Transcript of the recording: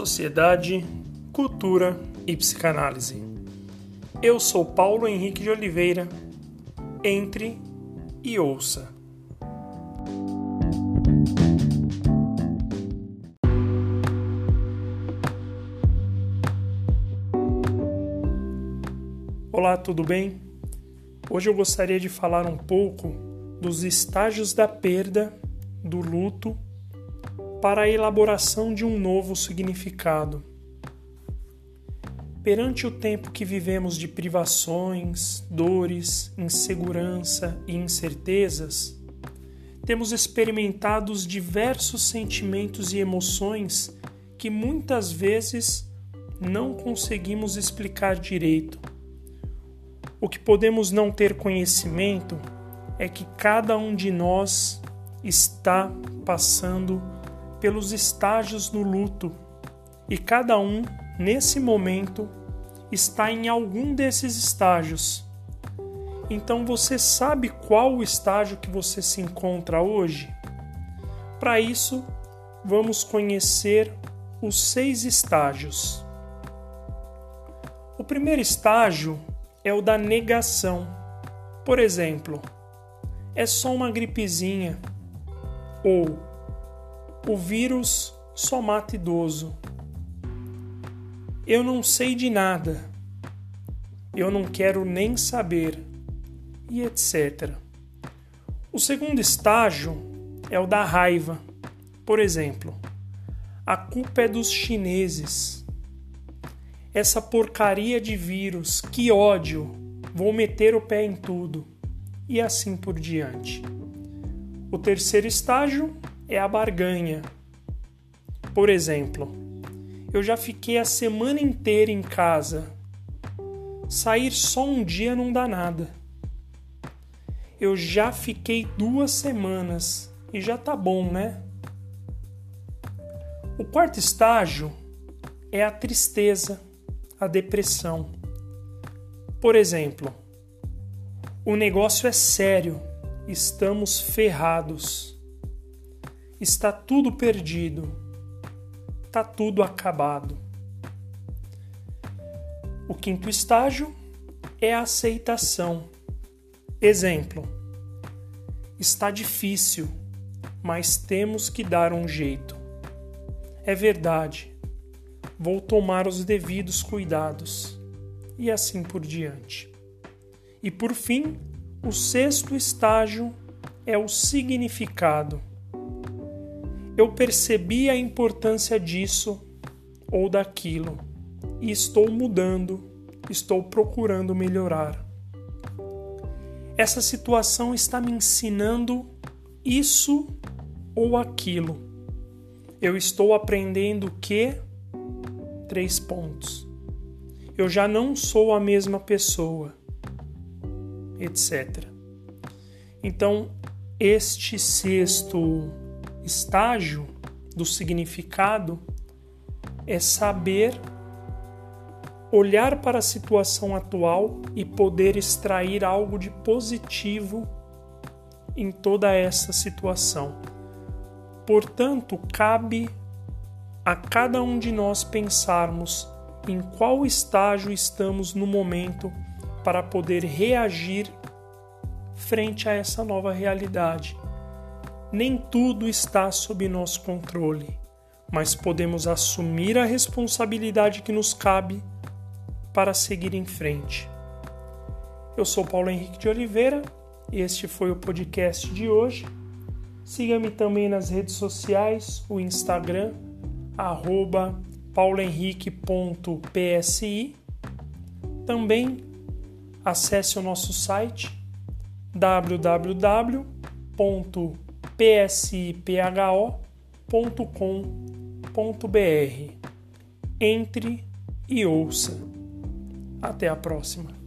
sociedade, cultura e psicanálise. Eu sou Paulo Henrique de Oliveira. Entre e ouça. Olá, tudo bem? Hoje eu gostaria de falar um pouco dos estágios da perda, do luto para a elaboração de um novo significado. Perante o tempo que vivemos de privações, dores, insegurança e incertezas, temos experimentado diversos sentimentos e emoções que muitas vezes não conseguimos explicar direito. O que podemos não ter conhecimento é que cada um de nós está passando pelos estágios no luto e cada um, nesse momento, está em algum desses estágios. Então você sabe qual o estágio que você se encontra hoje? Para isso, vamos conhecer os seis estágios. O primeiro estágio é o da negação. Por exemplo, é só uma gripezinha ou o vírus só mata idoso. Eu não sei de nada. Eu não quero nem saber. E etc. O segundo estágio é o da raiva. Por exemplo, a culpa é dos chineses. Essa porcaria de vírus, que ódio! Vou meter o pé em tudo. E assim por diante. O terceiro estágio é a barganha. Por exemplo, eu já fiquei a semana inteira em casa. Sair só um dia não dá nada. Eu já fiquei duas semanas e já tá bom, né? O quarto estágio é a tristeza, a depressão. Por exemplo, o negócio é sério, estamos ferrados está tudo perdido, está tudo acabado. O quinto estágio é a aceitação. Exemplo: está difícil, mas temos que dar um jeito. É verdade, vou tomar os devidos cuidados. E assim por diante. E por fim, o sexto estágio é o significado eu percebi a importância disso ou daquilo e estou mudando, estou procurando melhorar. Essa situação está me ensinando isso ou aquilo. Eu estou aprendendo que três pontos. Eu já não sou a mesma pessoa, etc. Então, este sexto estágio do significado é saber olhar para a situação atual e poder extrair algo de positivo em toda essa situação. Portanto, cabe a cada um de nós pensarmos em qual estágio estamos no momento para poder reagir frente a essa nova realidade nem tudo está sob nosso controle, mas podemos assumir a responsabilidade que nos cabe para seguir em frente. Eu sou Paulo Henrique de Oliveira, este foi o podcast de hoje. Siga-me também nas redes sociais, o Instagram, arroba paulohenrique.psi. Também acesse o nosso site www psipho.com.br. Entre e ouça. Até a próxima.